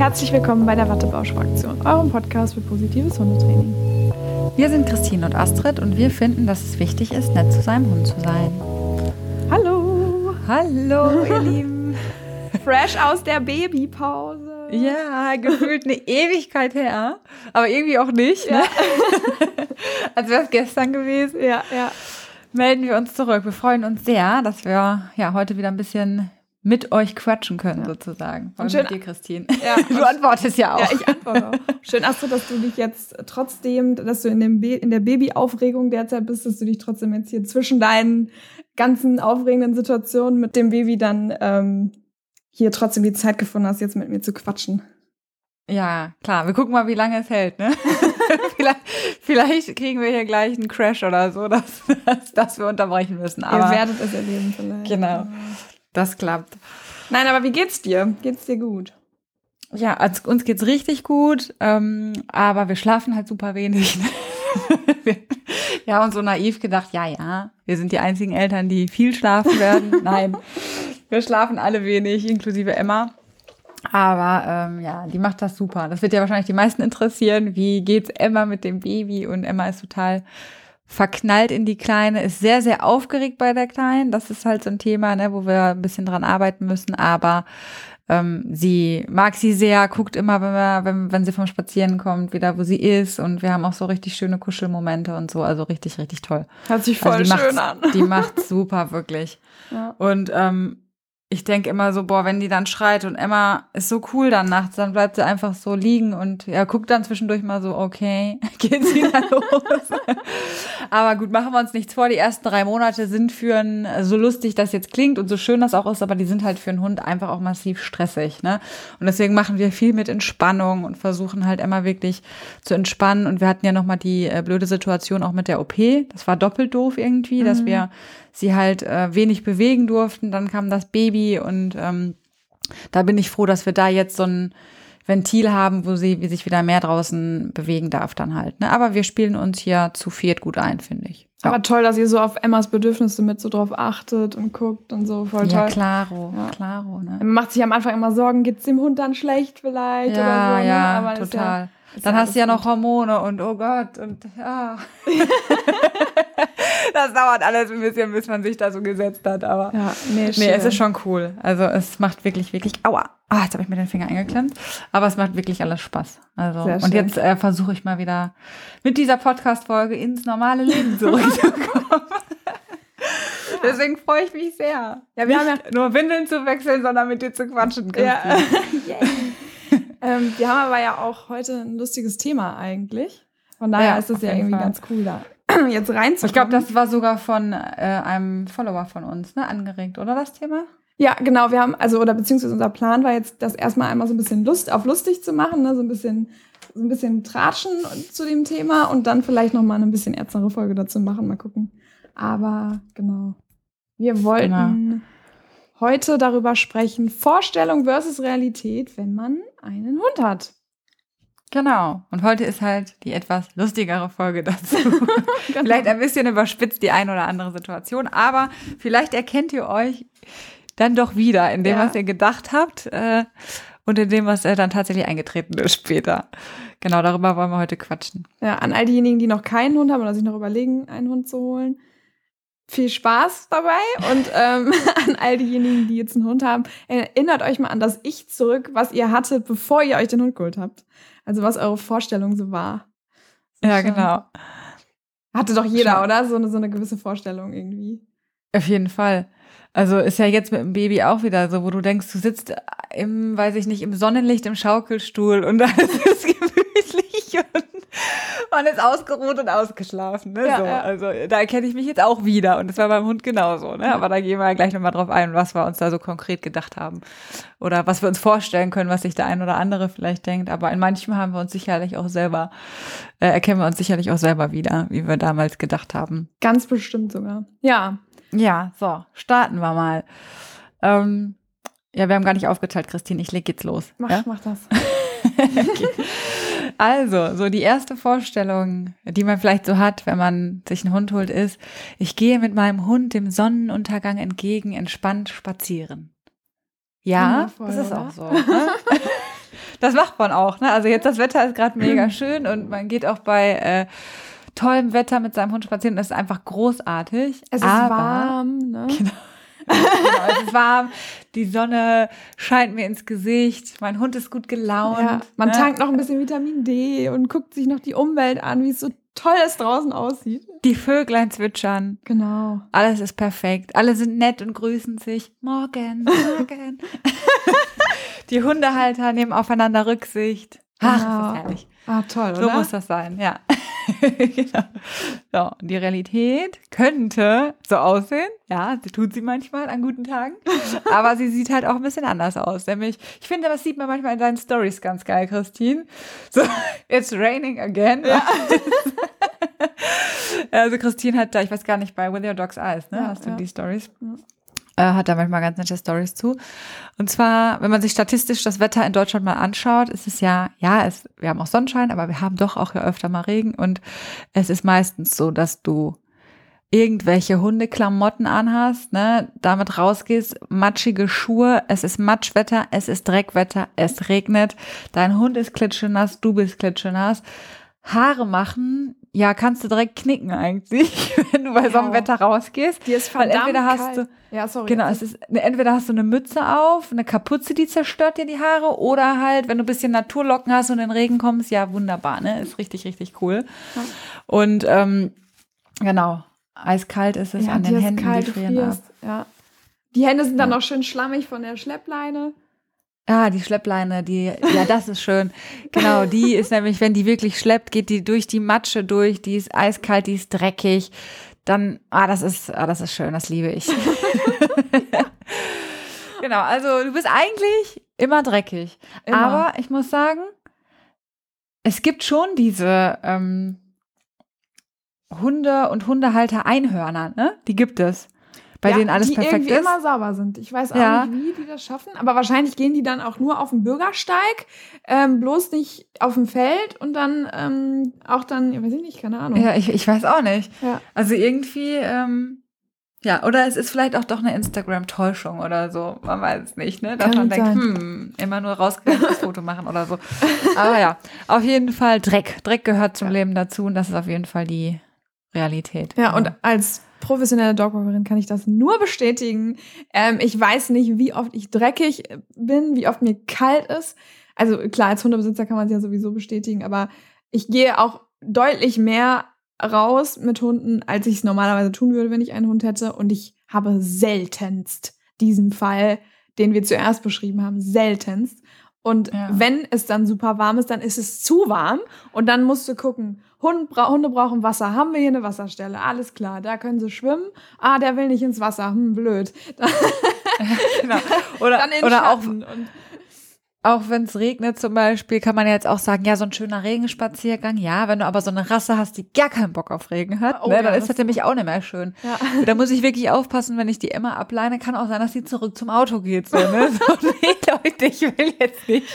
Herzlich willkommen bei der Wattebausch-Fraktion, eurem Podcast für positives Hundetraining. Wir sind Christine und Astrid und wir finden, dass es wichtig ist, nett zu seinem Hund zu sein. Hallo! Hallo, ihr Lieben! Fresh aus der Babypause. Ja, gefühlt eine Ewigkeit her, aber irgendwie auch nicht. Ne? Als wäre es gestern gewesen. Ja, ja. Melden wir uns zurück. Wir freuen uns sehr, dass wir ja heute wieder ein bisschen mit euch quatschen können, ja. sozusagen. Vor schön, mit dir, Christine. Ja, du antwortest ja auch. Ja, ich antworte auch. Schön, Astrid, dass du dich jetzt trotzdem, dass du in, dem in der Babyaufregung derzeit bist, dass du dich trotzdem jetzt hier zwischen deinen ganzen aufregenden Situationen mit dem Baby dann ähm, hier trotzdem die Zeit gefunden hast, jetzt mit mir zu quatschen. Ja, klar. Wir gucken mal, wie lange es hält, ne? vielleicht, vielleicht, kriegen wir hier gleich einen Crash oder so, dass, dass, dass wir unterbrechen müssen. Aber Ihr werdet es erleben vielleicht. Genau. Das klappt. Nein, aber wie geht's dir? Geht's dir gut? Ja, also uns geht's richtig gut, ähm, aber wir schlafen halt super wenig. wir, wir haben uns so naiv gedacht, ja, ja, wir sind die einzigen Eltern, die viel schlafen werden. Nein, wir schlafen alle wenig, inklusive Emma. Aber ähm, ja, die macht das super. Das wird ja wahrscheinlich die meisten interessieren. Wie geht's Emma mit dem Baby? Und Emma ist total verknallt in die Kleine, ist sehr, sehr aufgeregt bei der Kleinen. Das ist halt so ein Thema, ne, wo wir ein bisschen dran arbeiten müssen. Aber ähm, sie mag sie sehr, guckt immer, wenn, wir, wenn, wenn sie vom Spazieren kommt, wieder wo sie ist. Und wir haben auch so richtig schöne Kuschelmomente und so. Also richtig, richtig toll. Hört sich voll also schön an. Die macht super, wirklich. Ja. Und ähm, ich denke immer so, boah, wenn die dann schreit und Emma ist so cool dann nachts, dann bleibt sie einfach so liegen und ja, guckt dann zwischendurch mal so, okay, geht's wieder los. aber gut, machen wir uns nichts vor. Die ersten drei Monate sind für ein, so lustig das jetzt klingt und so schön das auch ist, aber die sind halt für einen Hund einfach auch massiv stressig, ne? Und deswegen machen wir viel mit Entspannung und versuchen halt immer wirklich zu entspannen. Und wir hatten ja nochmal die äh, blöde Situation auch mit der OP. Das war doppelt doof irgendwie, mhm. dass wir sie halt äh, wenig bewegen durften. Dann kam das Baby und ähm, da bin ich froh, dass wir da jetzt so ein Ventil haben, wo sie wie sich wieder mehr draußen bewegen darf dann halt. Ne? Aber wir spielen uns hier zu viert gut ein, finde ich. Ja. Aber toll, dass ihr so auf Emmas Bedürfnisse mit so drauf achtet und guckt und so. Voll toll. Ja, klaro, ja. klaro. Ne? Man macht sich am Anfang immer Sorgen, geht's dem Hund dann schlecht vielleicht ja, oder so. Ne? Ja, Aber total. Dann hast du ja noch Hormone und oh Gott und ja. das dauert alles ein bisschen, bis man sich da so gesetzt hat, aber ja, nee, nee es ist schon cool. Also es macht wirklich, wirklich, aua, ah, jetzt habe ich mir den Finger eingeklemmt, aber es macht wirklich alles Spaß. Also und jetzt äh, versuche ich mal wieder mit dieser Podcast-Folge ins normale Leben zurückzukommen. Deswegen freue ich mich sehr. Ja, wir Nicht haben ja nur Windeln zu wechseln, sondern mit dir zu quatschen. Ja. ähm, wir haben aber ja auch heute ein lustiges Thema eigentlich. Von daher ja, ist es ja irgendwie Fall. ganz cool, da jetzt reinzukommen. Ich glaube, das war sogar von äh, einem Follower von uns, ne, angeregt, oder das Thema? Ja, genau. Wir haben, also, oder beziehungsweise unser Plan war jetzt, das erstmal einmal so ein bisschen Lust auf lustig zu machen, ne, so ein bisschen, so ein bisschen tratschen zu dem Thema und dann vielleicht nochmal eine bisschen ernstere Folge dazu machen. Mal gucken. Aber genau. Wir wollten genau. heute darüber sprechen, Vorstellung versus Realität, wenn man einen Hund hat. Genau. Und heute ist halt die etwas lustigere Folge dazu. genau. Vielleicht ein bisschen überspitzt die eine oder andere Situation, aber vielleicht erkennt ihr euch dann doch wieder in dem, ja. was ihr gedacht habt äh, und in dem, was äh, dann tatsächlich eingetreten ist später. Genau, darüber wollen wir heute quatschen. Ja, an all diejenigen, die noch keinen Hund haben oder sich noch überlegen, einen Hund zu holen. Viel Spaß dabei und ähm, an all diejenigen, die jetzt einen Hund haben, erinnert euch mal an das Ich zurück, was ihr hattet, bevor ihr euch den Hund geholt habt. Also was eure Vorstellung so war. Ja, genau. Hatte doch jeder, Schon. oder? So eine, so eine gewisse Vorstellung irgendwie. Auf jeden Fall. Also ist ja jetzt mit dem Baby auch wieder so, wo du denkst, du sitzt im, weiß ich nicht, im Sonnenlicht im Schaukelstuhl und da ist es gemütlich und man ist ausgeruht und ausgeschlafen. Ne? Ja, so. ja. Also da erkenne ich mich jetzt auch wieder und das war beim Hund genauso. Ne? Aber da gehen wir gleich nochmal drauf ein, was wir uns da so konkret gedacht haben oder was wir uns vorstellen können, was sich der ein oder andere vielleicht denkt. Aber in manchem haben wir uns sicherlich auch selber, äh, erkennen wir uns sicherlich auch selber wieder, wie wir damals gedacht haben. Ganz bestimmt sogar. Ja. Ja, so, starten wir mal. Ähm, ja, wir haben gar nicht aufgeteilt, Christine. Ich leg jetzt los. Mach, ja? mach das. okay. Also, so die erste Vorstellung, die man vielleicht so hat, wenn man sich einen Hund holt, ist, ich gehe mit meinem Hund dem Sonnenuntergang entgegen entspannt spazieren. Ja, das ist auch so. Ne? Das macht man auch, ne? Also jetzt das Wetter ist gerade mega schön und man geht auch bei äh, tollem Wetter mit seinem Hund spazieren. Das ist einfach großartig. Es ist aber, warm, ne? Genau. Genau, es ist warm, die Sonne scheint mir ins Gesicht, mein Hund ist gut gelaunt. Ja, man ne? tankt noch ein bisschen Vitamin D und guckt sich noch die Umwelt an, wie es so toll es draußen aussieht. Die Vöglein zwitschern. Genau. Alles ist perfekt. Alle sind nett und grüßen sich. Morgen, morgen. die Hundehalter nehmen aufeinander Rücksicht. Ach, das Genau. ist herrlich. Ah, toll, So oder? muss das sein, ja. genau. So, die Realität könnte so aussehen. Ja, sie tut sie manchmal an guten Tagen. Aber sie sieht halt auch ein bisschen anders aus. Nämlich, ich finde, das sieht man manchmal in deinen Stories ganz geil, Christine. So, it's raining again. Ja. also, Christine hat da, ich weiß gar nicht, bei With Your Dog's Eyes, ne? Ja, Hast du ja. die Stories? Äh, hat da manchmal ganz nette Stories zu. Und zwar, wenn man sich statistisch das Wetter in Deutschland mal anschaut, ist es ja, ja, es, wir haben auch Sonnenschein, aber wir haben doch auch ja öfter mal Regen und es ist meistens so, dass du irgendwelche Hundeklamotten anhast, ne, damit rausgehst, matschige Schuhe, es ist Matschwetter, es ist Dreckwetter, es regnet, dein Hund ist klitschenass, du bist klitschenass. Haare machen, ja, kannst du direkt knicken eigentlich, wenn du bei so einem Ja. Wetter rausgehst. Die ist Weil verdammt entweder hast kalt. du, Ja, sorry. Genau, es ist entweder hast du eine Mütze auf, eine Kapuze, die zerstört dir die Haare, oder halt, wenn du ein bisschen Naturlocken hast und in den Regen kommst, ja, wunderbar, ne? Ist richtig, richtig cool. Ja. Und ähm, genau, eiskalt ist es ja, an den Händen, kalt, die frieren ab. Ja. Die Hände sind dann Ja. noch schön schlammig von der Schleppleine. Ah, die Schleppleine, die, ja, das ist schön. Genau, die ist nämlich, wenn die wirklich schleppt, geht die durch die Matsche durch, die ist eiskalt, die ist dreckig. Dann, ah, das ist, ah, das ist schön, das liebe ich. genau, also du bist eigentlich immer dreckig. Immer. Aber ich muss sagen, es gibt schon diese ähm, Hunde und Hundehalter Einhörner, ne? Die gibt es. Bei ja, denen alles die perfekt irgendwie ist. immer sauber sind. Ich weiß auch Ja. nicht, wie die das schaffen, aber wahrscheinlich gehen die dann auch nur auf den Bürgersteig, ähm, bloß nicht auf dem Feld und dann ähm, auch dann, ja, weiß ich nicht, keine Ahnung. Ja, ich, ich weiß auch nicht. Ja. Also irgendwie, ähm, ja, oder es ist vielleicht auch doch eine Instagram-Täuschung oder so. Man weiß es nicht, ne? Dass Kann man denkt, sein. hm, immer nur rausgehendes Foto machen oder so. Aber ja, auf jeden Fall Dreck. Dreck gehört zum. Leben dazu und das ist auf jeden Fall die Realität. Ja, und als professionelle Dogwalkerin kann ich das nur bestätigen. Ähm, ich weiß nicht, wie oft ich dreckig bin, wie oft mir kalt ist. Also klar, als Hundebesitzer kann man es ja sowieso bestätigen, aber ich gehe auch deutlich mehr raus mit Hunden, als ich es normalerweise tun würde, wenn ich einen Hund hätte. Und ich habe seltenst diesen Fall, den wir zuerst beschrieben haben, seltenst. Und Ja. wenn es dann super warm ist, dann ist es zu warm. Und dann musst du gucken, Hund bra Hunde brauchen Wasser. Haben wir hier eine Wasserstelle? Alles klar, da können sie schwimmen. Ah, der will nicht ins Wasser. Hm, blöd. Dann, genau. Oder, dann in oder auch. Und auch wenn es regnet zum Beispiel, kann man ja jetzt auch sagen, ja, so ein schöner Regenspaziergang. Ja, wenn du aber so eine Rasse hast, die gar keinen Bock auf Regen hat, Oh ne, ja, dann ist das nämlich auch nicht mehr schön. ja. Da muss ich wirklich aufpassen, wenn ich die Emma ableine. Kann auch sein, dass sie zurück zum Auto geht. So, ne? so nee, Leute, ich will jetzt nicht.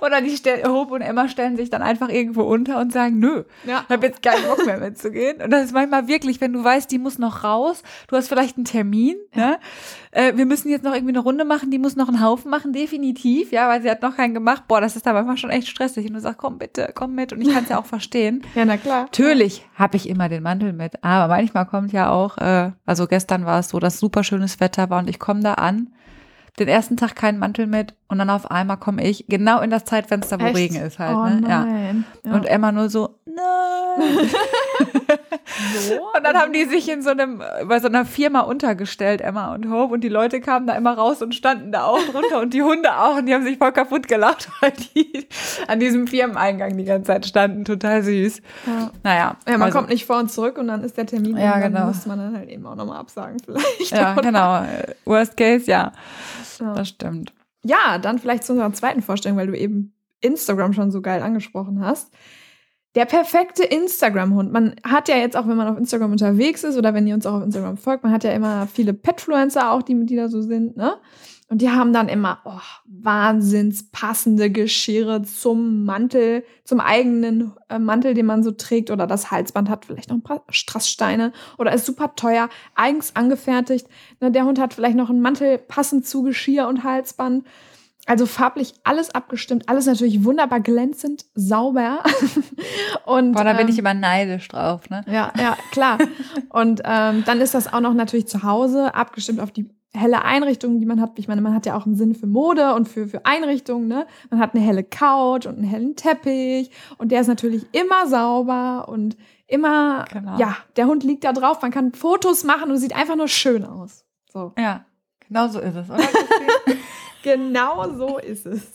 Oder die stell, Hope und Emma stellen sich dann einfach irgendwo unter und sagen, nö, Ja. ich habe jetzt keinen Bock mehr mitzugehen. Und das ist manchmal wirklich, wenn du weißt, die muss noch raus, du hast vielleicht einen Termin, ne? Äh, wir müssen jetzt noch irgendwie eine Runde machen, die muss noch einen Haufen machen, definitiv, ja, weil sie hat noch keinen gemacht. Boah, das ist da manchmal schon echt stressig. Und du sagst, komm bitte, komm mit. Und ich kann es ja auch verstehen. ja, na klar. Natürlich habe ich immer den Mantel mit, aber manchmal kommt ja auch, äh, also gestern war es so, dass super schönes Wetter war und ich komme da an, den ersten Tag keinen Mantel mit und dann auf einmal komme ich genau in das Zeitfenster, wo Echt? Regen ist halt. oh, ne? ja. nein. Ja. Und Emma nur so, nein. so? Und dann haben die sich in so einem, bei so einer Firma untergestellt, Emma und Hope, und die Leute kamen da immer raus und standen da auch drunter und die Hunde auch und die haben sich voll kaputt gelacht, weil die an diesem Firmeneingang die ganze Zeit standen. Total süß. Ja. Naja. Ja, man also- kommt nicht vor und zurück und dann ist der Termin. Ja, und dann genau. muss man dann halt eben auch nochmal absagen vielleicht. Ja, oder? genau. Äh, Worst case, ja. Ja. Das stimmt. Ja, dann vielleicht zu unserer zweiten Vorstellung, weil du eben Instagram schon so geil angesprochen hast. Der perfekte Instagram-Hund. Man hat ja jetzt auch, wenn man auf Instagram unterwegs ist oder wenn ihr uns auch auf Instagram folgt, man hat ja immer viele Petfluencer auch, die, die da so sind, ne? Und die haben dann immer oh, wahnsinns passende Geschirre zum Mantel, zum eigenen äh, Mantel, den man so trägt. Oder das Halsband hat vielleicht noch ein paar Strasssteine oder ist super teuer, eigens angefertigt. Ne, der Hund hat vielleicht noch einen Mantel passend zu Geschirr und Halsband. Also farblich alles abgestimmt, alles natürlich wunderbar glänzend, sauber. und, Boah, da bin ähm, ich immer neidisch drauf, ne? Ja, ja, klar. und ähm, dann ist das auch noch natürlich zu Hause abgestimmt auf die helle Einrichtungen, die man hat. Ich meine, man hat ja auch einen Sinn für Mode und für, für Einrichtungen. Ne? Man hat eine helle Couch und einen hellen Teppich und der ist natürlich immer sauber und immer, genau. ja, der Hund liegt da drauf. Man kann Fotos machen und sieht einfach nur schön aus. So. Ja, genau so ist es, oder? Genau so ist es.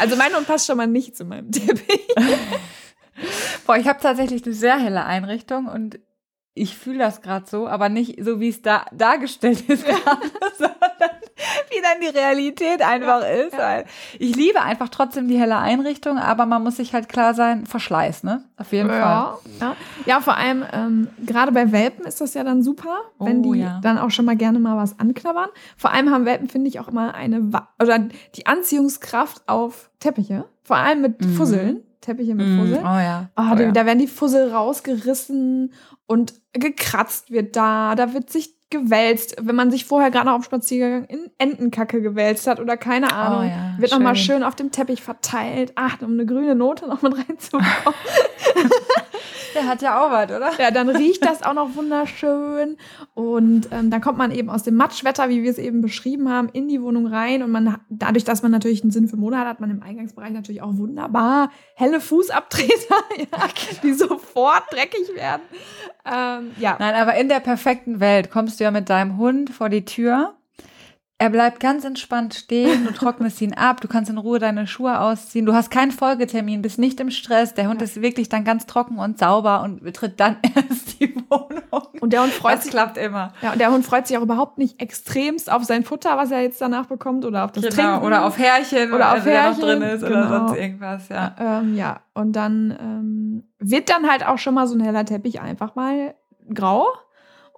Also mein Hund passt schon mal nicht zu meinem Teppich. Boah, ich habe tatsächlich eine sehr helle Einrichtung und ich fühle das gerade so, aber nicht so, wie es da dargestellt ist gerade, sondern wie dann die Realität einfach ja, ist. Ja. ich liebe einfach trotzdem die helle Einrichtung, aber man muss sich halt klar sein, Verschleiß, ne? Auf jeden ja, Fall. Ja, ja vor allem ähm, gerade bei Welpen ist das ja dann super, wenn oh, die dann auch schon mal gerne mal was anknabbern. Vor allem haben Welpen, finde ich, auch immer eine, oder die Anziehungskraft auf Teppiche, vor allem mit mhm. Fusseln. Teppiche mit mm, Fussel. Oh ja. Oh, oh, ja. Da werden die Fussel rausgerissen und gekratzt wird da. Da wird sich gewälzt, wenn man sich vorher gerade noch auf Spaziergang in Entenkacke gewälzt hat oder keine Ahnung, oh ja, wird nochmal schön auf dem Teppich verteilt. Ach, um eine grüne Note noch mit reinzubekommen. Hat ja auch was, oder? Ja, dann riecht das auch noch wunderschön. Und ähm, dann kommt man eben aus dem Matschwetter, wie wir es eben beschrieben haben, in die Wohnung rein. Und man dadurch, dass man natürlich einen Sinn für Mode hat, hat man im Eingangsbereich natürlich auch wunderbar helle Fußabtreter, ja, die sofort dreckig werden. Ähm, ja. Nein, aber in der perfekten Welt kommst du ja mit deinem Hund vor die Tür er bleibt ganz entspannt stehen, du trocknest ihn ab, du kannst in Ruhe deine Schuhe ausziehen, du hast keinen Folgetermin, bist nicht im Stress, der Hund ja. ist wirklich dann ganz trocken und sauber und betritt dann erst die Wohnung. Und der Hund freut das sich klappt immer. Ja, und der Hund freut sich auch überhaupt nicht extremst auf sein Futter, was er jetzt danach bekommt oder auf das genau, Trinken. oder auf Härchen, oder auf Härchen, drin ist genau. oder sonst irgendwas, ja. Ähm, ja, und dann ähm, wird dann halt auch schon mal so ein heller Teppich einfach mal grau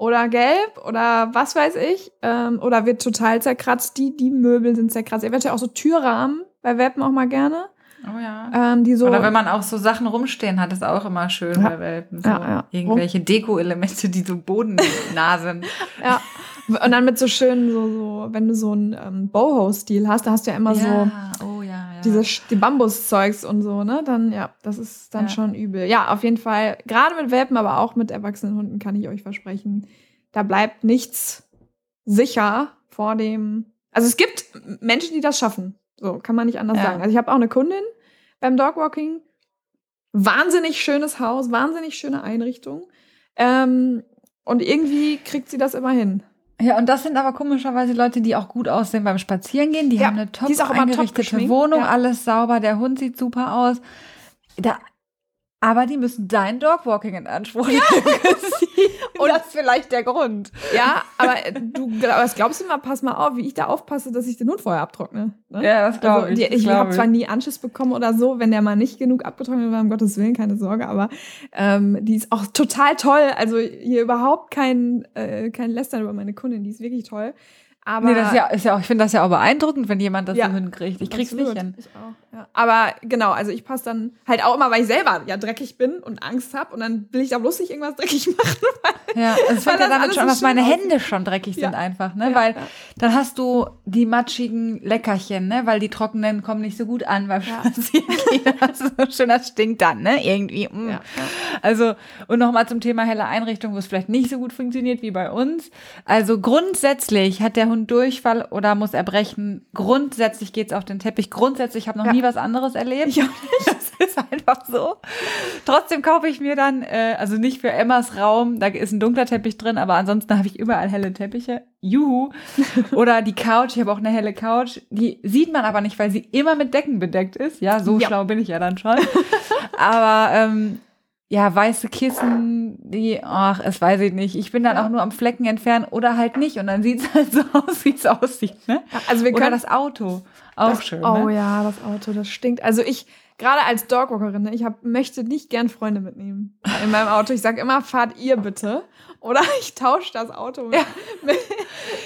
oder gelb oder was weiß ich. Ähm, oder wird total zerkratzt. Die, die Möbel sind zerkratzt. Eventuell auch so Türrahmen bei Welpen auch mal gerne. Oh ja. Ähm, die so Oder wenn man auch so Sachen rumstehen hat, ist auch immer schön ja. bei Welpen. So ja, ja. Irgendwelche Deko-Elemente, die so bodennah sind. ja. Und dann mit so schönen, so, so wenn du so einen ähm, Boho-Stil hast, da hast du ja immer so oh, ja, ja. diese die Bambuszeugs und so, ne? Dann, ja, das ist dann schon übel. Ja, auf jeden Fall, gerade mit Welpen, aber auch mit erwachsenen Hunden kann ich euch versprechen, da bleibt nichts sicher vor dem. Also es gibt Menschen, die das schaffen. So, kann man nicht anders sagen. Also ich habe auch eine Kundin beim Dogwalking. Wahnsinnig schönes Haus, wahnsinnig schöne Einrichtung. Ähm, und irgendwie kriegt sie das immer hin. Ja, und das sind aber komischerweise Leute, die auch gut aussehen beim Spazierengehen. Die ja, haben eine top eingerichtete top Wohnung, ja. alles sauber, der Hund sieht super aus. Da, aber die müssen dein Dogwalking in Anspruch nehmen. Ja. Und das ist vielleicht der Grund. Ja, aber du aber was glaubst du mal, pass mal auf, wie ich da aufpasse, dass ich den Hund vorher abtrockne. Ne? Ja, das glaube also, ich. Ich habe zwar nie Anschiss bekommen oder so, wenn der mal nicht genug abgetrocknet war, um Gottes Willen, keine Sorge, aber ähm, die ist auch total toll. Also hier überhaupt kein, äh, kein Lästern über meine Kundin, die ist wirklich toll. Aber nee, das ist ja, ist ja auch, ich finde das ja auch beeindruckend, wenn jemand das ja, so hinkriegt. Ich krieg's absolut. nicht hin. Ich auch, ja. Aber genau, also ich passe dann halt auch immer, weil ich selber ja dreckig bin und Angst habe und dann will ich da bloß nicht irgendwas dreckig machen. Weil, ja, es fängt ja damit schon, so dass meine Hände schon dreckig sind ja. einfach, ne? weil dann hast du die matschigen Leckerchen, ne? Weil die trockenen kommen nicht so gut an beim ja. Also schön, das stinkt dann, ne? Irgendwie. Mm. Also, und nochmal zum Thema helle Einrichtung, wo es vielleicht nicht so gut funktioniert wie bei uns. Also grundsätzlich hat der Hund Durchfall oder muss erbrechen. Grundsätzlich geht's auf den Teppich. Grundsätzlich habe noch ja. nie was anderes erlebt. Ich auch nicht. Das ist einfach so. Trotzdem kaufe ich mir dann, äh, also nicht für Emmas Raum, da ist ein dunkler Teppich drin, aber ansonsten habe ich überall helle Teppiche. Juhu. Oder die Couch, ich habe auch eine helle Couch. Die sieht man aber nicht, weil sie immer mit Decken bedeckt ist. Ja, so ja. schlau bin ich ja dann schon. aber ähm, ja, weiße Kissen, die, ach, es weiß ich nicht. Ich bin dann auch nur am Flecken entfernen oder halt nicht. Und dann sieht es halt so aus, wie es aussieht. Ne? Also wir können oder das Auto. Auch das, schön. Oh ne? ja, das Auto, das stinkt. Also ich, gerade als Dogwalkerin, ne, ich hab, möchte nicht gern Freunde mitnehmen in meinem Auto. Ich sage immer, fahrt ihr bitte. Oder ich tausche das Auto mit, ja. Mit,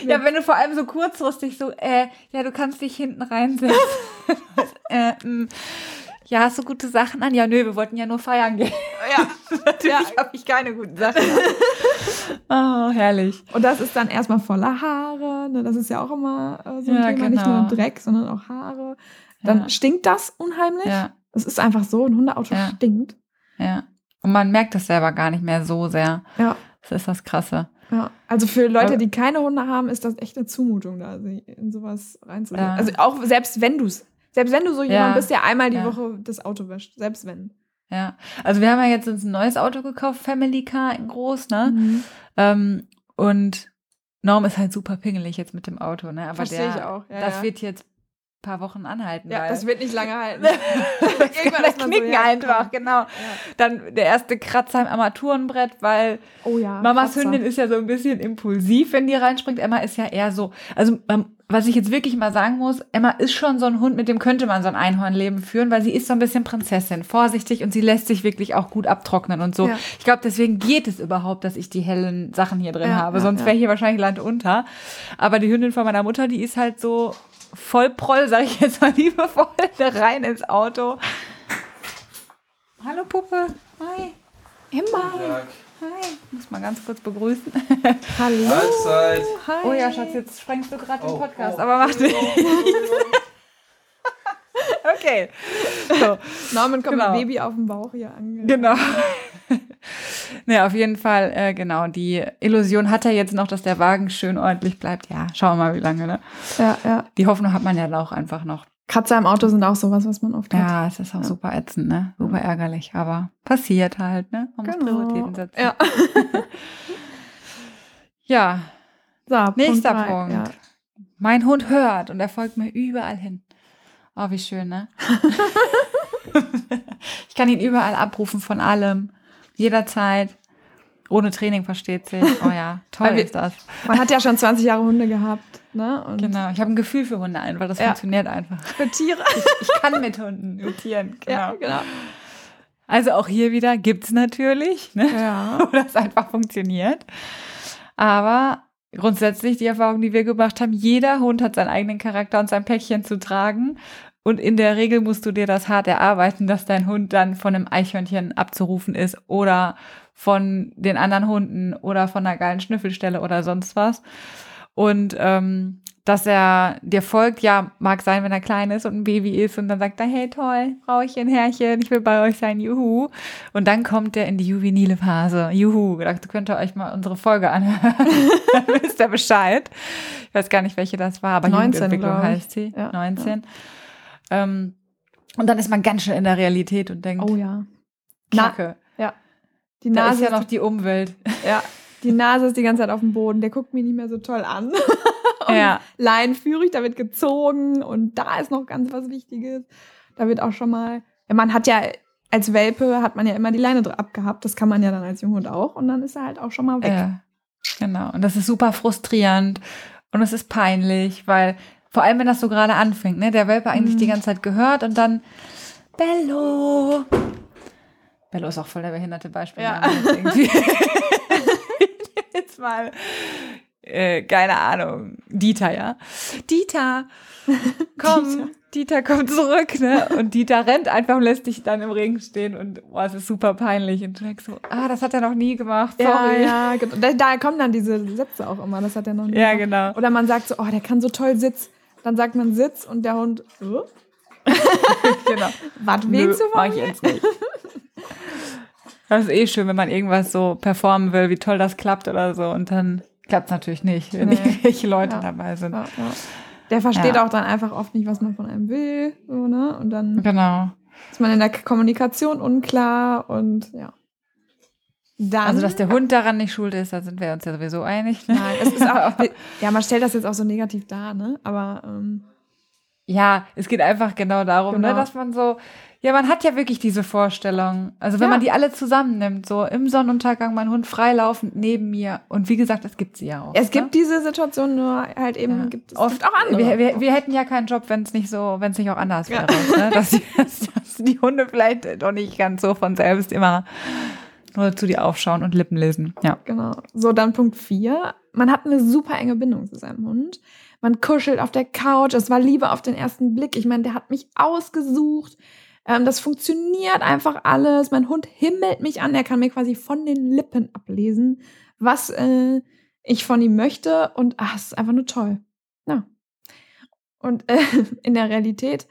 mit ja, wenn du vor allem so kurzfristig so, äh, ja, du kannst dich hinten reinsetzen. äh, mh. Ja, hast du gute Sachen an? Ja, nö, wir wollten ja nur feiern gehen. Ja, natürlich ja. habe ich keine guten Sachen an. Oh, herrlich. Und das ist dann erstmal voller Haare. Ne? Das ist ja auch immer äh, so ein Ja, Thema. Nicht nur genau. Dreck, sondern auch Haare. Dann Ja. stinkt das unheimlich. Ja, Es ist einfach so, ein Hundeauto stinkt. ja. Und man merkt es selber gar nicht mehr so sehr. Ja. Das ist das Krasse. Ja, also für Leute, die keine Hunde haben, ist das echt eine Zumutung, da in sowas reinzulegen. Ja. Also auch selbst wenn du es, selbst wenn du so jemand Ja. bist, der einmal die Ja. Woche das Auto wäscht, selbst wenn. Ja. Also wir haben ja jetzt uns ein neues Auto gekauft, Family Car in groß, ne? Mhm. Ähm, und Norm ist halt super pingelig jetzt mit dem Auto, ne? Aber Versteh der, ich auch, ja, das wird jetzt paar Wochen anhalten. Ja, das wird nicht lange halten. Irgendwann so, knicken ja, einfach, genau. Dann der erste Kratzer im Armaturenbrett, weil Oh ja. Mamas Kratzer. Hündin ist ja so ein bisschen impulsiv, wenn die reinspringt. Emma ist ja eher so, also ähm, was ich jetzt wirklich mal sagen muss, Emma ist schon so ein Hund, mit dem könnte man so ein Einhornleben führen, weil sie ist so ein bisschen Prinzessin, vorsichtig und sie lässt sich wirklich auch gut abtrocknen und so. Ja. Ich glaube, deswegen geht es überhaupt, dass ich die hellen Sachen hier drin Ja, habe, ja, sonst ja. wäre hier wahrscheinlich Land unter. Aber die Hündin von meiner Mutter, die ist halt so voll Proll, sage ich jetzt mal liebevoll, da rein ins Auto. Hallo Puppe. Hi. Immer. Hi. Muss mal ganz kurz begrüßen. Hallo. Mahlzeit. Hi. Oh ja, Schatz, jetzt sprengst du gerade den Oh, Podcast, oh. aber mach nicht. okay. So, Norman kommt Genau. mit Baby auf dem Bauch hier ange. genau. ne, auf jeden Fall, äh, genau. Die Illusion hat er jetzt noch, dass der Wagen schön ordentlich bleibt. Ja, schauen wir mal, wie lange, ne? Ja, ja. Die Hoffnung hat man ja auch einfach noch. Kratzer im Auto sind auch sowas, was man oft hat. Ja, es ist auch super ätzend, ne? Super ärgerlich, aber passiert halt, ne? Man muss Genau. Prioritäten setzen. Ja. ja, So, Nächster drei, Punkt. Ja. Mein Hund hört und er folgt mir überall hin. Oh, wie schön, ne? ich kann ihn überall abrufen von allem, jederzeit. Ohne Training versteht sich. Oh ja, toll wir- ist das. Man hat ja schon 20 Jahre Hunde gehabt. Ne? Und Genau, ich habe ein Gefühl für Hunde einfach, das Ja. funktioniert einfach. für Tiere. Ich kann mit Hunden, mit Tieren, genau. Ja, genau. Also auch hier wieder gibt's natürlich, ne? Ja. wo das einfach funktioniert. Aber grundsätzlich die Erfahrung, die wir gemacht haben, jeder Hund hat seinen eigenen Charakter und sein Päckchen zu tragen. Und in der Regel musst du dir das hart erarbeiten, dass dein Hund dann von einem Eichhörnchen abzurufen ist oder von den anderen Hunden oder von einer geilen Schnüffelstelle oder sonst was. Und ähm, dass er dir folgt, ja, mag sein, wenn er klein ist und ein Baby ist und dann sagt er, hey toll, Frauchen, Herrchen, ich will bei euch sein, juhu. Und dann kommt er in die juvenile Phase, juhu. Da könnt ihr euch mal unsere Folge anhören, dann wisst ihr Bescheid. Ich weiß gar nicht, welche das war, aber 19, Jugendentwicklung glaub ich. heißt sie, Ja, 19. Ähm, und dann ist man ganz schön in der Realität und denkt, Oh ja. Na, Kacke, die da Nase ist ja noch die Umwelt. Ja, die Nase ist die ganze Zeit auf dem Boden. Der guckt mich nicht mehr so toll an. Und Ja. leinenführig, da wird gezogen und da ist noch ganz was Wichtiges. Da wird auch schon mal, ja, man hat ja als Welpe hat man ja immer die Leine abgehabt. Das kann man ja dann als Junghund auch und dann ist er halt auch schon mal weg. Ja, genau. Und das ist super frustrierend und es ist peinlich, weil vor allem, wenn das so gerade anfängt, ne, der Welpe eigentlich Mhm. die ganze Zeit gehört und dann Bello. Bello ist auch voll der behinderte Beispiel. Ja. Jetzt mal, äh, keine Ahnung, Dieter, ja. Dieter, komm, Dieter. Dieter. kommt zurück, ne? Und Dieter rennt einfach und lässt dich dann im Regen stehen und boah, es ist super peinlich. Und du denkst so, ah, das hat er noch nie gemacht, Ja, sorry. ja, genau. Da, da kommen dann diese Sätze auch immer. Das hat er noch nie. Ja, gemacht. genau. Oder man sagt so, oh, der kann so toll Sitz. Dann sagt man Sitz und der Hund, oh, genau. was willst du mach von ich mir? jetzt nicht. Das ist eh schön, wenn man irgendwas so performen will, wie toll das klappt oder so. Und dann klappt es natürlich nicht, wenn Nee. irgendwelche Leute Ja. dabei sind. Ja, ja. Der versteht auch dann einfach oft nicht, was man von einem will. So, ne? Und dann Genau. ist man in der Kommunikation unklar und ja. Dann, Also, dass der Hund daran nicht schuld ist, da sind wir uns ja sowieso einig. Ne? Nein, es ist auch, ja, man stellt das jetzt auch so negativ dar, ne? Aber ähm, Ja, es geht einfach genau darum, Genau. Ne, dass man so, ja, man hat ja wirklich diese Vorstellung. Also wenn Ja. man die alle zusammennimmt, so im Sonnenuntergang mein Hund freilaufend neben mir. Und wie gesagt, es gibt sie ja auch. es ne? gibt diese Situation, nur halt eben Ja. gibt es Oft, gibt auch andere. Wir, wir, wir hätten ja keinen Job, wenn es nicht so, wenn es nicht auch anders Ja. wäre. Ne? Dass, die, dass, dass die Hunde vielleicht doch nicht ganz so von selbst immer nur zu dir aufschauen und Lippen lesen. Ja. Genau. So, dann Punkt 4. Man hat eine super enge Bindung zu seinem Hund. Man kuschelt auf der Couch. Es war Liebe auf den ersten Blick. Ich meine, der hat mich ausgesucht. Ähm, das funktioniert einfach alles. Mein Hund himmelt mich an. Er kann mir quasi von den Lippen ablesen, was äh, ich von ihm möchte und ach, es ist einfach nur toll. Ja. Und äh, in der Realität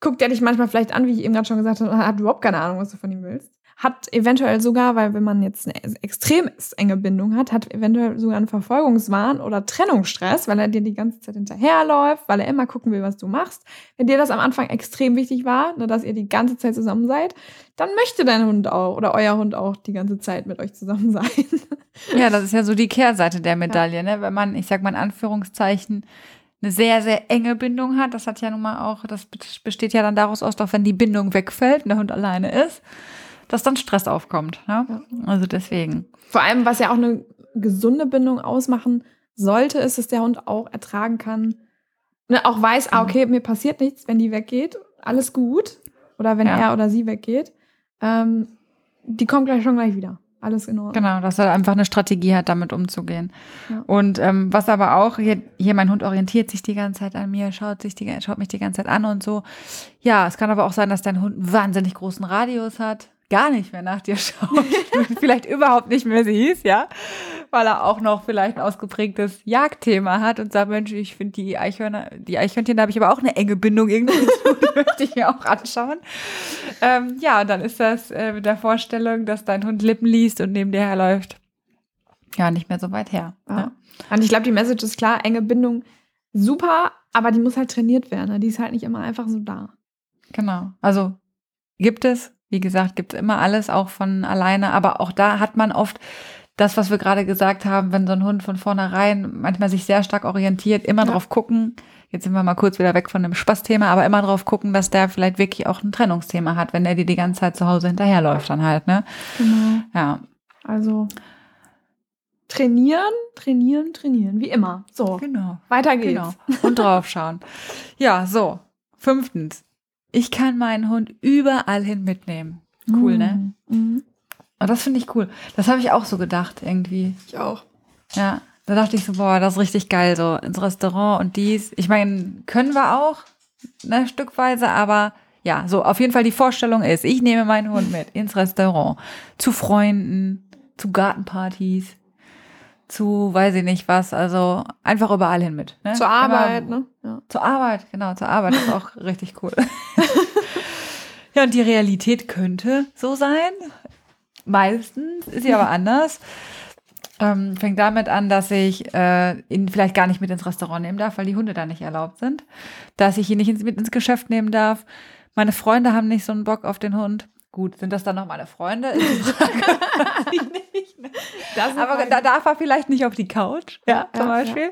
guckt er dich manchmal vielleicht an, wie ich eben gerade schon gesagt habe, und hat überhaupt keine Ahnung, was du von ihm willst hat eventuell sogar, weil wenn man jetzt eine extrem enge Bindung hat, hat eventuell sogar einen Verfolgungswahn oder Trennungsstress, weil er dir die ganze Zeit hinterherläuft, weil er immer gucken will, was du machst. Wenn dir das am Anfang extrem wichtig war, ne, dass ihr die ganze Zeit zusammen seid, dann möchte dein Hund auch oder euer Hund auch die ganze Zeit mit euch zusammen sein. Ja, das ist ja so die Kehrseite der Medaille, ja. ne? Wenn man, ich sag mal in Anführungszeichen, eine sehr, sehr enge Bindung hat, das hat ja nun mal auch, das besteht ja dann daraus aus, doch wenn die Bindung wegfällt und der Hund alleine ist, dass dann Stress aufkommt. Ja? ja? Also deswegen. Vor allem, was ja auch eine gesunde Bindung ausmachen sollte, ist, dass der Hund auch ertragen kann, ne, auch weiß, ah, okay, mir passiert nichts, wenn die weggeht, alles gut. Oder wenn ja. er oder sie weggeht. Ähm, die kommt gleich schon gleich wieder. Alles in Ordnung. Genau, dass er einfach eine Strategie hat, damit umzugehen. Ja. Und ähm, was aber auch, hier, hier mein Hund orientiert sich die ganze Zeit an mir, schaut, sich die, schaut mich die ganze Zeit an und so. Ja, es kann aber auch sein, dass dein Hund einen wahnsinnig großen Radius hat gar nicht mehr nach dir schaut, vielleicht überhaupt nicht mehr siehst, ja, weil er auch noch vielleicht ein ausgeprägtes Jagdthema hat und sagt, Mensch, ich finde die Eichhörner, die Eichhörnchen, da habe ich aber auch eine enge Bindung irgendwie zu, die möchte ich mir auch anschauen. Ähm, ja, und dann ist das äh, mit der Vorstellung, dass dein Hund Lippen liest und neben dir herläuft, ja, nicht mehr so weit her. Ja. Ne? Und ich glaube, die Message ist klar, enge Bindung super, aber die muss halt trainiert werden. Ne? Die ist halt nicht immer einfach so da. Genau. Also gibt es, wie gesagt, gibt es immer alles auch von alleine, aber auch da hat man oft das, was wir gerade gesagt haben, wenn so ein Hund von vornherein manchmal sich sehr stark orientiert, immer ja. drauf gucken, jetzt sind wir mal kurz wieder weg von dem Spaßthema, aber immer drauf gucken, dass der vielleicht wirklich auch ein Trennungsthema hat, wenn er dir die ganze Zeit zu Hause hinterherläuft dann halt, ne? Genau. Ja. Also trainieren, trainieren, trainieren, wie immer. So. Genau. Weiter geht's. Genau. Und draufschauen. ja, so. Fünftens. Ich kann meinen Hund überall hin mitnehmen. Cool, mhm. ne? Mhm. Und das finde ich cool. Das habe ich auch so gedacht, irgendwie. Ich auch. Ja, da dachte ich so, boah, das ist richtig geil, so ins Restaurant und dies. Ich meine, können wir auch, ne, stückweise, aber ja, so auf jeden Fall die Vorstellung ist, ich nehme meinen Hund mit ins Restaurant, zu Freunden, zu Gartenpartys, zu weiß ich nicht was, also einfach überall hin mit. Ne? Zur Arbeit, Immer, ne? Ja. Zur Arbeit, genau, zur Arbeit ist auch richtig cool. Ja, und die Realität könnte so sein. Meistens ist sie aber anders. Ähm, fängt damit an, dass ich äh, ihn vielleicht gar nicht mit ins Restaurant nehmen darf, weil die Hunde da nicht erlaubt sind. Dass ich ihn nicht ins, mit ins Geschäft nehmen darf. Meine Freunde haben nicht so einen Bock auf den Hund. Gut, sind das dann noch meine Freunde? Aber da darf er vielleicht nicht auf die Couch, ja, zum ja, Beispiel. Ja.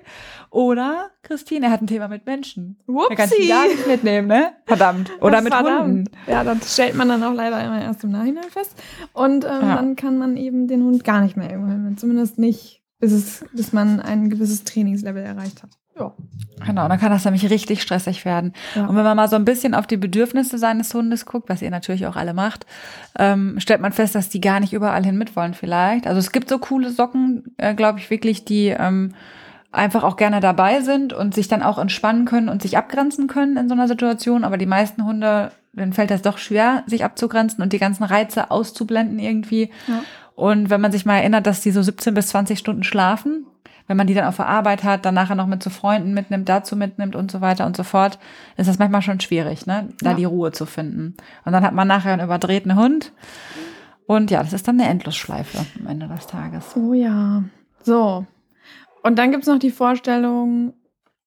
Oder Christine, er hat ein Thema mit Menschen. Whoopsie. Er kann ihn gar nicht mitnehmen, ne? Verdammt. Oder mit verdammt. Hunden. Ja, das stellt man dann auch leider immer erst im Nachhinein fest. Und ähm, ja. dann kann man eben den Hund gar nicht mehr irgendwo hin. Zumindest nicht, bis, es, bis man ein gewisses Trainingslevel erreicht hat. Ja. Genau, dann kann das nämlich richtig stressig werden. Ja. Und wenn man mal so ein bisschen auf die Bedürfnisse seines Hundes guckt, was ihr natürlich auch alle macht, ähm, stellt man fest, dass die gar nicht überall hin mitwollen vielleicht. Also es gibt so coole Socken, äh, glaube ich wirklich, die ähm, einfach auch gerne dabei sind und sich dann auch entspannen können und sich abgrenzen können in so einer Situation. Aber die meisten Hunde, denen fällt das doch schwer, sich abzugrenzen und die ganzen Reize auszublenden irgendwie. Ja. Und wenn man sich mal erinnert, dass die so 17 bis 20 Stunden schlafen, wenn man die dann auf der Arbeit hat, dann nachher noch mit zu Freunden mitnimmt, dazu mitnimmt und so weiter und so fort, ist das manchmal schon schwierig, ne? da ja. die Ruhe zu finden. Und dann hat man nachher einen überdrehten Hund. Und ja, das ist dann eine Endlosschleife am Ende des Tages. Oh ja. So. Und dann gibt's noch die Vorstellung,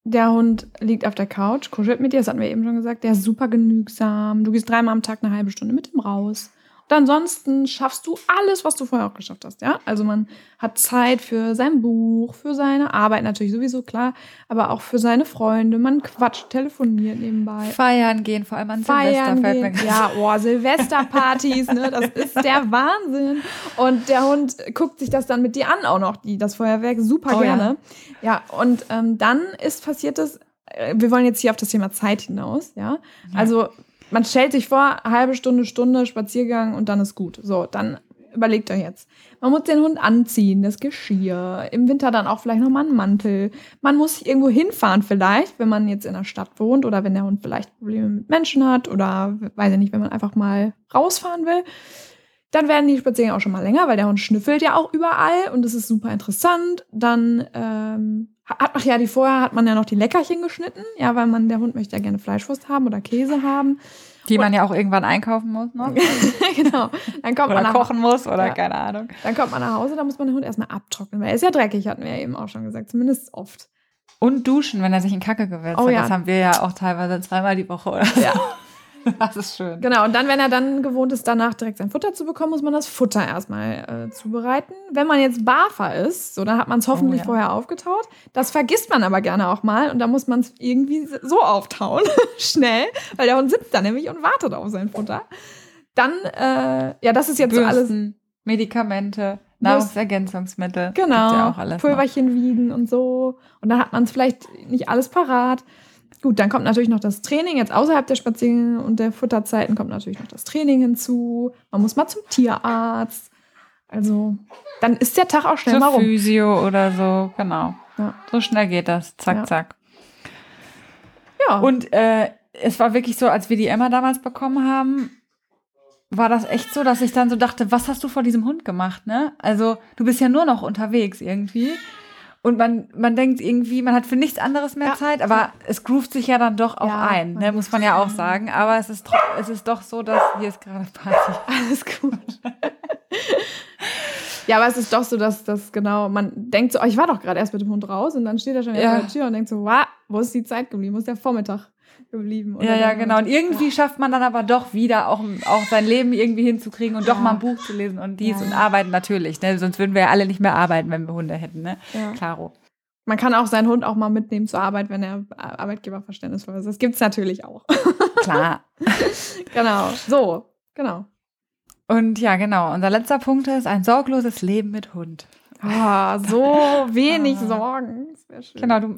der Hund liegt auf der Couch, kuschelt mit dir, das hatten wir eben schon gesagt, der ist super genügsam. Du gehst dreimal am Tag eine halbe Stunde mit ihm raus. Ansonsten schaffst du alles, was du vorher auch geschafft hast, ja? Also man hat Zeit für sein Buch, für seine Arbeit natürlich sowieso, klar, aber auch für seine Freunde. Man quatscht, telefoniert nebenbei. Feiern gehen, vor allem an Feiern Silvester. Gehen. Ja, oh, Silvesterpartys, ne? Das ist der Wahnsinn. Und der Hund guckt sich das dann mit dir an auch noch, die, das Feuerwerk, super oh, gerne. Ja, ja und ähm, dann ist passiert das, äh, wir wollen jetzt hier auf das Thema Zeit hinaus, ja? ja. Also man stellt sich vor, halbe Stunde, Stunde Spaziergang und dann ist gut. So, dann überlegt euch jetzt. Man muss den Hund anziehen, das Geschirr, im Winter dann auch vielleicht nochmal einen Mantel. Man muss irgendwo hinfahren vielleicht, wenn man jetzt in der Stadt wohnt oder wenn der Hund vielleicht Probleme mit Menschen hat oder weiß ich nicht, wenn man einfach mal rausfahren will. Dann werden die Spaziergänge auch schon mal länger, weil der Hund schnüffelt ja auch überall und das ist super interessant. Dann ähm, hat, ach ja, die vorher hat man ja noch die Leckerchen geschnitten, ja, weil man der Hund möchte ja gerne Fleischwurst haben oder Käse haben. Die man ja auch irgendwann einkaufen muss, ne? genau. Dann kommt oder man nach, kochen muss oder ja. keine Ahnung. Dann kommt man nach Hause, da muss man den Hund erstmal abtrocknen, weil er ist ja dreckig, hatten wir ja eben auch schon gesagt, zumindest oft. Und duschen, wenn er sich in Kacke gewälzt oh, hat. Ja. Das haben wir ja auch teilweise zweimal die Woche oder so. Ja. Das ist schön. Genau, und dann, wenn er dann gewohnt ist, danach direkt sein Futter zu bekommen, muss man das Futter erstmal äh, zubereiten. Wenn man jetzt Barfer ist, so, dann hat man es hoffentlich oh, ja. vorher aufgetaut. Das vergisst man aber gerne auch mal und da muss man es irgendwie so auftauen, schnell, weil der Hund sitzt da nämlich und wartet auf sein Futter. Dann, äh, ja, das ist jetzt Bürsten, so alles. Medikamente. Nahrungsergänzungsmittel. Genau. Ja Pulverchen noch. wiegen und so. Und dann hat man es vielleicht nicht alles parat. Gut, dann kommt natürlich noch das Training. Jetzt außerhalb der Spaziergänge und der Futterzeiten kommt natürlich noch das Training hinzu. Man muss mal zum Tierarzt. Also, dann ist der Tag auch schnell Zur mal rum. Physio oder so, genau. Ja. So schnell geht das. Zack, ja. zack. Ja. Und äh, es war wirklich so, als wir die Emma damals bekommen haben, war das echt so, dass ich dann so dachte, was hast du vor diesem Hund gemacht, ne? Also, du bist ja nur noch unterwegs irgendwie. Und man, man denkt irgendwie, man hat für nichts anderes mehr ja. Zeit, aber es groovt sich ja dann doch auch ja, ein, ne, muss man ja auch sagen. Aber es ist, es ist doch so, dass hier ist gerade Party. Alles gut. ja, aber es ist doch so, dass das genau, man denkt so, oh, ich war doch gerade erst mit dem Hund raus und dann steht er schon ja. vor der Tür und denkt so, wow, wo ist die Zeit geblieben? Wo ist der Vormittag? Geblieben. ja, ja, genau. Und irgendwie ja. schafft man dann aber doch wieder auch, auch sein Leben irgendwie hinzukriegen und ja. doch mal ein Buch zu lesen und dies ja. und arbeiten natürlich. Ne? Sonst würden wir ja alle nicht mehr arbeiten, wenn wir Hunde hätten. Ne? Ja. Klaro. Man kann auch seinen Hund auch mal mitnehmen zur Arbeit, wenn er Arbeitgeber verständnisvoll ist. Das gibt es natürlich auch. Klar. genau. So, genau. Und ja, genau. Unser letzter Punkt ist ein sorgloses Leben mit Hund. Oh, so wenig ah. Sorgen. Genau, du,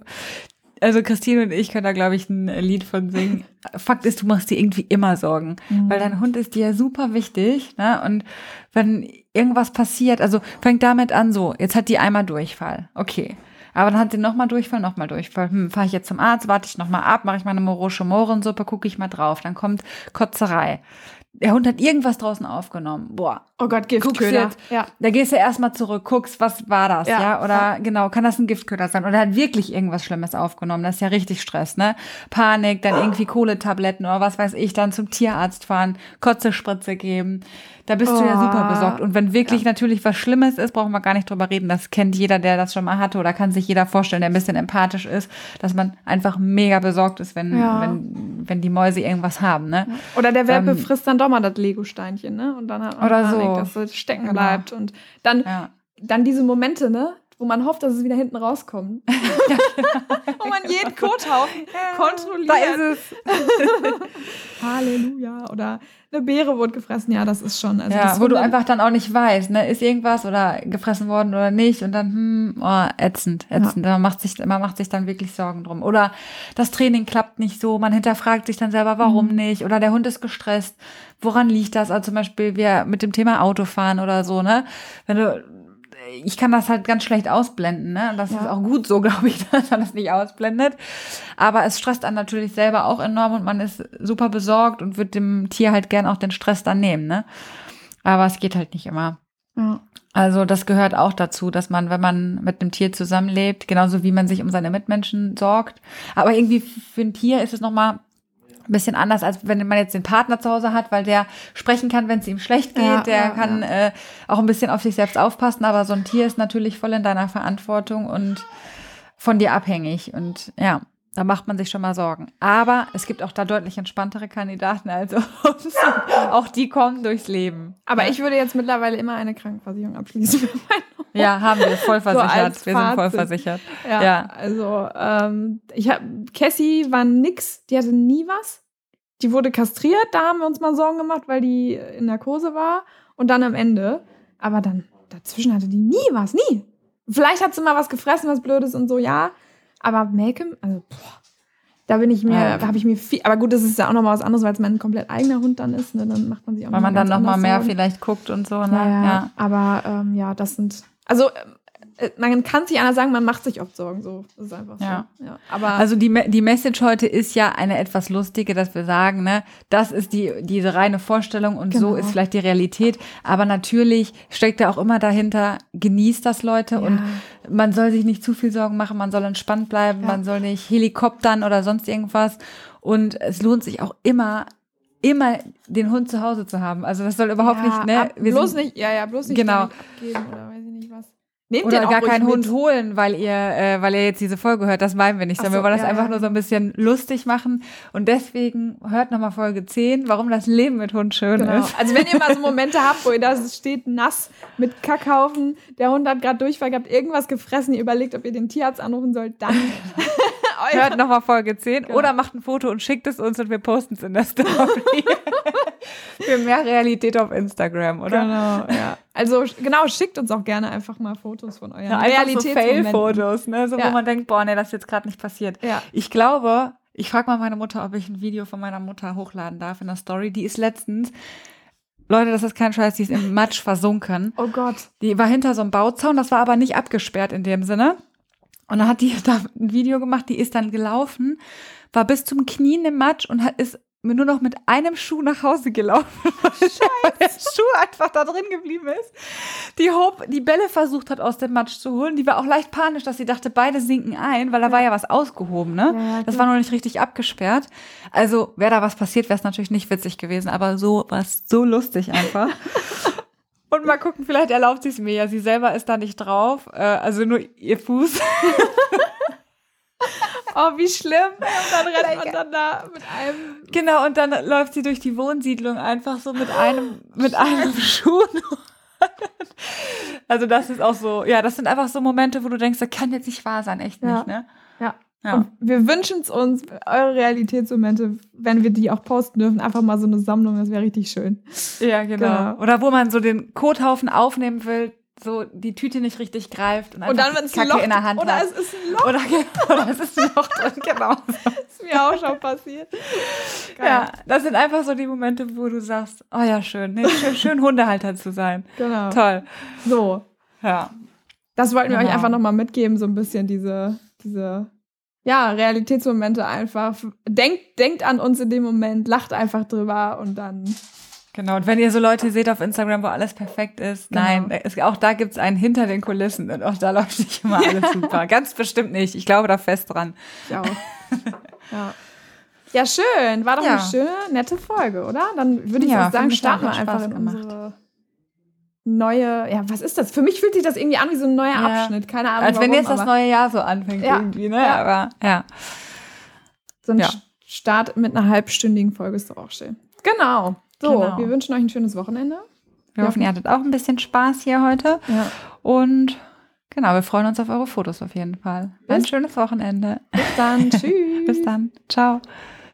also Christine und ich können da, glaube ich, ein Lied von singen. Fakt ist, du machst dir irgendwie immer Sorgen, mhm. weil dein Hund ist dir super wichtig. Ne? Und wenn irgendwas passiert, also fängt damit an so, jetzt hat die einmal Durchfall. Okay. Aber dann hat sie nochmal Durchfall, nochmal Durchfall. Hm, fahre ich jetzt zum Arzt, warte ich nochmal ab, mache ich meine Morosche Mohrensuppe, gucke ich mal drauf. Dann kommt Kotzerei der Hund hat irgendwas draußen aufgenommen. Boah. Oh Gott, Giftköder. Ja. Da gehst du erstmal zurück, guckst, was war das, ja? ja? Oder ja. genau, kann das ein Giftköder sein? Oder hat wirklich irgendwas Schlimmes aufgenommen? Das ist ja richtig Stress, ne? Panik, dann irgendwie Kohletabletten oder was weiß ich, dann zum Tierarzt fahren, Kotzespritze geben. Da bist oh. du ja super oh. besorgt. Und wenn wirklich ja. natürlich was Schlimmes ist, brauchen wir gar nicht drüber reden. Das kennt jeder, der das schon mal hatte oder kann sich jeder vorstellen, der ein bisschen empathisch ist, dass man einfach mega besorgt ist, wenn, ja. wenn, wenn die Mäuse irgendwas haben. Ne? Oder der Welpe ähm, frisst dann doch mal das Lego-Steinchen, ne? Und dann hat man oder Panik, so. dass es stecken genau. bleibt. Und dann, ja. dann diese Momente, ne? Wo man hofft, dass es wieder hinten rauskommt. ja, genau. wo man jeden Kothaufen ja, kontrolliert. Da ist es. Halleluja. Oder eine Beere wurde gefressen. Ja, das ist schon. Also ja, wo du einfach dann auch nicht weißt, ne, ist irgendwas oder gefressen worden oder nicht. Und dann, hm, oh, ätzend, ätzend. Ja. Man, macht sich, man macht sich dann wirklich Sorgen drum. Oder das Training klappt nicht so. Man hinterfragt sich dann selber, warum mhm. nicht. Oder der Hund ist gestresst. Woran liegt das? Also zum Beispiel wir mit dem Thema Autofahren oder so, ne? Wenn du ich kann das halt ganz schlecht ausblenden. Ne? Das ja. ist auch gut so, glaube ich, dass man das nicht ausblendet. Aber es stresst einen natürlich selber auch enorm und man ist super besorgt und wird dem Tier halt gern auch den Stress dann nehmen. Ne? Aber es geht halt nicht immer. Ja. Also das gehört auch dazu, dass man, wenn man mit einem Tier zusammenlebt, genauso wie man sich um seine Mitmenschen sorgt, aber irgendwie für ein Tier ist es nochmal ein bisschen anders, als wenn man jetzt den Partner zu Hause hat, weil der sprechen kann, wenn es ihm schlecht geht. Ja, der ja, kann ja. Äh, auch ein bisschen auf sich selbst aufpassen, aber so ein Tier ist natürlich voll in deiner Verantwortung und von dir abhängig. Und ja, da macht man sich schon mal Sorgen. Aber es gibt auch da deutlich entspanntere Kandidaten als uns. auch die kommen durchs Leben. Aber ich würde jetzt mittlerweile immer eine Krankenversicherung abschließen. ja, haben wir voll versichert. So wir sind voll versichert. Ja, ja. also ähm, ich habe Cassie war nix, die hatte nie was. Die wurde kastriert, da haben wir uns mal Sorgen gemacht, weil die in Narkose war. Und dann am Ende. Aber dann dazwischen hatte die nie was, nie. Vielleicht hat sie mal was gefressen, was Blödes und so, ja. Aber Malcolm, also, boah, da bin ich mir, ja. habe ich mir viel, aber gut, das ist ja auch nochmal was anderes, weil es mein komplett eigener Hund dann ist, ne, dann macht man sich auch Weil man dann nochmal mehr Sorgen. vielleicht guckt und so, ne? Ja, ja. aber ähm, ja, das sind, also man kann sich einer sagen, man macht sich oft Sorgen. So, das ist einfach so. Ja. Aber Also die, die Message heute ist ja eine etwas lustige, dass wir sagen, ne, das ist die, diese reine Vorstellung und so Genau. ist vielleicht die Realität. Aber natürlich steckt da auch immer dahinter, genießt das Leute Ja. und man soll sich nicht zu viel Sorgen machen, man soll entspannt bleiben, Ja. man soll nicht helikoptern oder sonst irgendwas. Und es lohnt sich auch immer, immer den Hund zu Hause zu haben. Also das soll überhaupt ja, nicht, ne? ab, bloß nicht, ja, ja, bloß nicht Genau. Nehmt Oder gar keinen mit. Hund holen, weil ihr, äh, weil ihr jetzt diese Folge hört. Das meinen wir nicht, sondern so, wir wollen das ja, einfach ja. nur so ein bisschen lustig machen. Und deswegen hört nochmal Folge 10, warum das Leben mit Hund schön Genau. ist. Also wenn ihr mal so Momente habt, wo ihr da steht nass mit Kackhaufen, der Hund hat gerade Durchfall gehabt, irgendwas gefressen, ihr überlegt, ob ihr den Tierarzt anrufen sollt, dann Hört nochmal Folge 10 Genau. oder macht ein Foto und schickt es uns und wir posten es in der Story. Für mehr Realität auf Instagram, oder? Genau, ja. Also genau, schickt uns auch gerne einfach mal Fotos von euren Ja, einfach so. Fail-Fotos, ne? so, Ja. wo man denkt, boah, nee, das ist jetzt gerade nicht passiert. Ja. Ich glaube, ich frage mal meine Mutter, ob ich ein Video von meiner Mutter hochladen darf in der Story. Die ist letztens, Leute, das ist kein Scheiß, die ist im Matsch versunken. Oh Gott. Die war hinter so einem Bauzaun, das war aber nicht abgesperrt in dem Sinne. Und dann hat die da ein Video gemacht, die ist dann gelaufen, war bis zum Knien im Matsch und hat, ist nur noch mit einem Schuh nach Hause gelaufen, weil der Schuh einfach da drin geblieben ist. Die Hope die Bälle versucht hat aus dem Matsch zu holen. Die war auch leicht panisch, dass sie dachte, beide sinken ein, weil da war ja was ausgehoben, ne? Ja, ja, das war noch nicht richtig abgesperrt. Also, wäre da was passiert, wäre es natürlich nicht witzig gewesen, aber so war es so lustig einfach. Und mal gucken, vielleicht erlaubt sie es mir ja. Sie selber ist da nicht drauf, äh, also nur ihr Fuß. Oh, wie schlimm. Und dann rennt man dann da mit einem. Genau, und dann läuft sie durch die Wohnsiedlung einfach so mit einem, mit einem Schuh. Also das ist auch so, ja, das sind einfach so Momente, wo du denkst, das kann jetzt nicht wahr sein, echt Ja. nicht, ne? Ja. Ja. Und wir wünschen es uns, eure Realitätsmomente, wenn wir die auch posten dürfen, einfach mal so eine Sammlung, das wäre richtig schön. Ja, genau. Genau. Oder wo man so den Kothaufen aufnehmen will, so die Tüte nicht richtig greift und Und dann, die wenn es Kacke Loch in der Hand oder hat. es ist ein Loch, Oder, oder es ist ein Loch drin, genau. ist mir auch schon passiert. Geil. Ja, das sind einfach so die Momente, wo du sagst, oh ja, schön, nee, schön, schön Hundehalter zu sein. Genau. Toll. So, Ja. das wollten wir euch Genau. einfach nochmal mitgeben, so ein bisschen diese, diese, ja, Realitätsmomente einfach. Denkt, denkt an uns in dem Moment, lacht einfach drüber und dann, Genau, und wenn ihr so Leute seht auf Instagram, wo alles perfekt ist, Genau. nein, es, auch da gibt's einen hinter den Kulissen und auch da läuft nicht immer alles super. Ganz bestimmt nicht. Ich glaube da fest dran. ich auch. ja. Ja, schön. War doch Ja. eine schöne, nette Folge, oder? Dann würde ich Ja, sagen, starten wir einfach in gemacht. unsere neue, ja, was ist das? Für mich fühlt sich das irgendwie an wie so ein neuer Ja. Abschnitt. Keine Ahnung. Als wenn warum, jetzt das neue Jahr so anfängt Ja. irgendwie, ne? Ja. Aber ja. So ein. Start mit einer halbstündigen Folge ist doch auch schön. Genau. So, Genau. wir wünschen euch ein schönes Wochenende. Wir hoffen, ihr hattet auch ein bisschen Spaß hier heute. Ja. Und genau, wir freuen uns auf eure Fotos auf jeden Fall. Ein Bis- schönes Wochenende. Bis dann. Tschüss. Bis dann. Ciao.